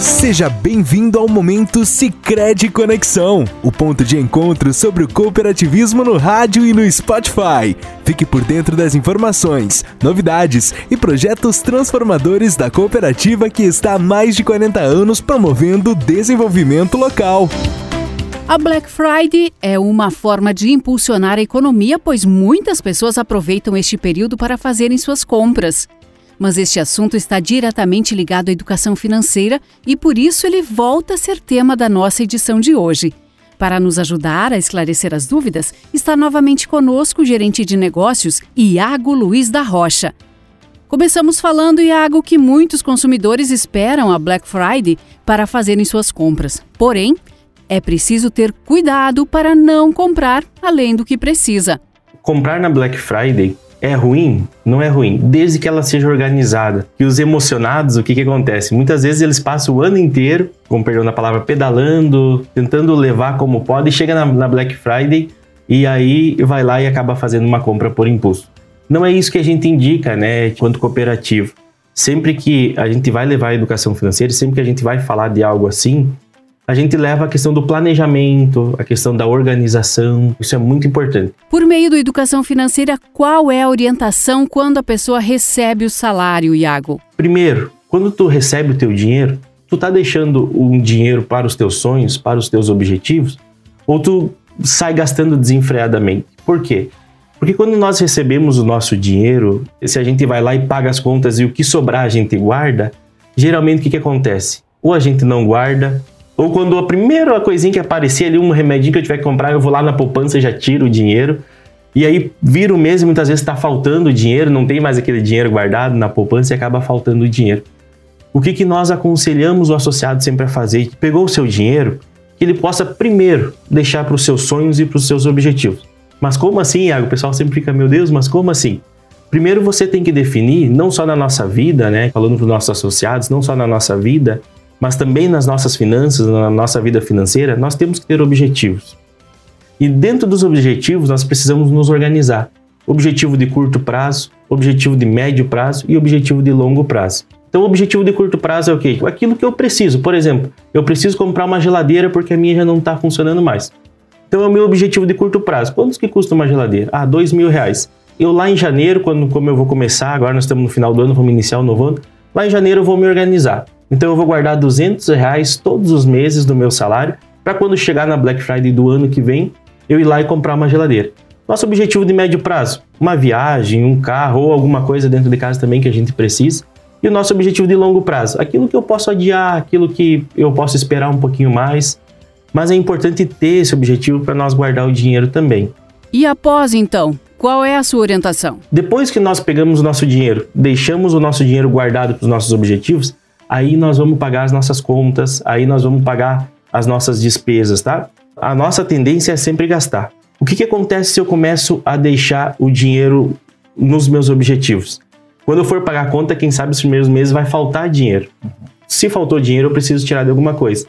Seja bem-vindo ao momento Sicredi Conexão, o ponto de encontro sobre o cooperativismo no rádio e no Spotify. Fique por dentro das informações, novidades e projetos transformadores da cooperativa que está há mais de 40 anos promovendo o desenvolvimento local. A Black Friday é uma forma de impulsionar a economia, pois muitas pessoas aproveitam este período para fazerem suas compras. Mas este assunto está diretamente ligado à educação financeira e por isso ele volta a ser tema da nossa edição de hoje. Para nos ajudar a esclarecer as dúvidas, está novamente conosco o gerente de negócios, Iago Luiz da Rocha. Começamos falando, Iago, que muitos consumidores esperam a Black Friday para fazerem suas compras. Porém, é preciso ter cuidado para não comprar além do que precisa. Comprar na Black Friday é ruim? Não é ruim, desde que ela seja organizada. E os emocionados, o que, que acontece? Muitas vezes eles passam o ano inteiro, com perdão na palavra, pedalando, tentando levar como pode, e chega na, na Black Friday e aí vai lá e acaba fazendo uma compra por impulso. Não é isso que a gente indica, né, quanto cooperativo. Sempre que a gente vai levar a educação financeira, sempre que a gente vai falar de algo assim, a gente leva a questão do planejamento, a questão da organização, isso é muito importante. Por meio do Educação Financeira, qual é a orientação quando a pessoa recebe o salário, Iago? Primeiro, quando tu recebe o teu dinheiro, tu tá deixando um dinheiro para os teus sonhos, para os teus objetivos, ou tu sai gastando desenfreadamente? Por quê? Porque quando nós recebemos o nosso dinheiro, se a gente vai lá e paga as contas e o que sobrar a gente guarda, geralmente o que, que acontece? Ou a gente não guarda, ou quando a primeira coisinha que aparecer ali, um remedinho que eu tiver que comprar, eu vou lá na poupança e já tiro o dinheiro. E aí vira o mês e muitas vezes está faltando dinheiro, não tem mais aquele dinheiro guardado na poupança e acaba faltando dinheiro. O que, que nós aconselhamos o associado sempre a fazer? Que pegou o seu dinheiro, que ele possa primeiro deixar para os seus sonhos e para os seus objetivos. Mas como assim, Iago? O pessoal sempre fica, meu Deus, mas como assim? Primeiro você tem que definir, não só na nossa vida, né? Falando para os nossos associados, não só na nossa vida, mas também nas nossas finanças, na nossa vida financeira, nós temos que ter objetivos. E dentro dos objetivos, nós precisamos nos organizar. Objetivo de curto prazo, objetivo de médio prazo e objetivo de longo prazo. Então, o objetivo de curto prazo é o quê? Aquilo que eu preciso. Por exemplo, eu preciso comprar uma geladeira porque a minha já não está funcionando mais. Então, é o meu objetivo de curto prazo. Quantos que custa uma geladeira? Ah, dois mil reais. Eu lá em janeiro, quando como eu vou começar, agora nós estamos no final do ano, vamos iniciar o novo ano, lá em janeiro eu vou me organizar. Então eu vou guardar 200 reais todos os meses do meu salário para quando chegar na Black Friday do ano que vem, eu ir lá e comprar uma geladeira. Nosso objetivo de médio prazo, uma viagem, um carro ou alguma coisa dentro de casa também que a gente precisa. E o nosso objetivo de longo prazo, aquilo que eu posso adiar, aquilo que eu posso esperar um pouquinho mais. Mas é importante ter esse objetivo para nós guardar o dinheiro também. E após então, qual é a sua orientação? Depois que nós pegamos o nosso dinheiro, deixamos o nosso dinheiro guardado para os nossos objetivos, aí nós vamos pagar as nossas contas, aí nós vamos pagar as nossas despesas, tá? A nossa tendência é sempre gastar. O que, que acontece se eu começo a deixar o dinheiro nos meus objetivos? Quando eu for pagar a conta, quem sabe os primeiros meses vai faltar dinheiro. Se faltou dinheiro, eu preciso tirar de alguma coisa.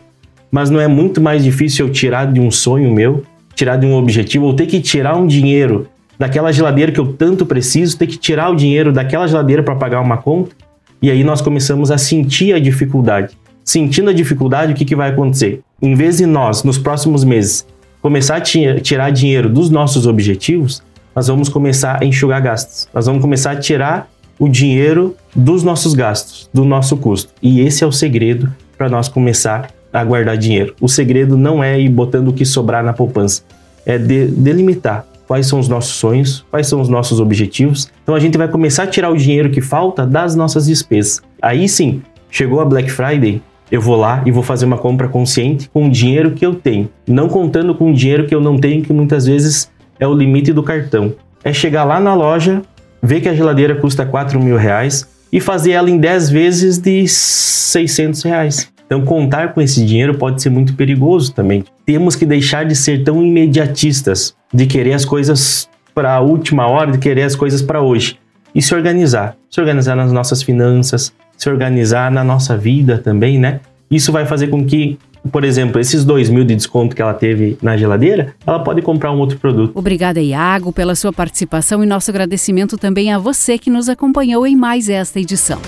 Mas não é muito mais difícil eu tirar de um sonho meu, tirar de um objetivo, ou ter que tirar um dinheiro daquela geladeira que eu tanto preciso, ter que tirar o dinheiro daquela geladeira para pagar uma conta? E aí nós começamos a sentir a dificuldade. Sentindo a dificuldade, o que, que vai acontecer? Em vez de nós, nos próximos meses, começar a tirar dinheiro dos nossos objetivos, nós vamos começar a enxugar gastos. Nós vamos começar a tirar o dinheiro dos nossos gastos, do nosso custo. E esse é o segredo para nós começar a guardar dinheiro. O segredo não é ir botando o que sobrar na poupança, é de, delimitar quais são os nossos sonhos, quais são os nossos objetivos. Então a gente vai começar a tirar o dinheiro que falta das nossas despesas. Aí sim, chegou a Black Friday, eu vou lá e vou fazer uma compra consciente com o dinheiro que eu tenho, não contando com o dinheiro que eu não tenho, que muitas vezes é o limite do cartão. É chegar lá na loja, ver que a geladeira custa 4 mil reais e fazer ela em 10 vezes de 600 reais. Então, contar com esse dinheiro pode ser muito perigoso também. Temos que deixar de ser tão imediatistas, de querer as coisas para a última hora, de querer as coisas para hoje. E se organizar. Se organizar nas nossas finanças, se organizar na nossa vida também, né? Isso vai fazer com que, por exemplo, esses dois mil de desconto que ela teve na geladeira, ela pode comprar um outro produto. Obrigada, Iago, pela sua participação e nosso agradecimento também a você que nos acompanhou em mais esta edição.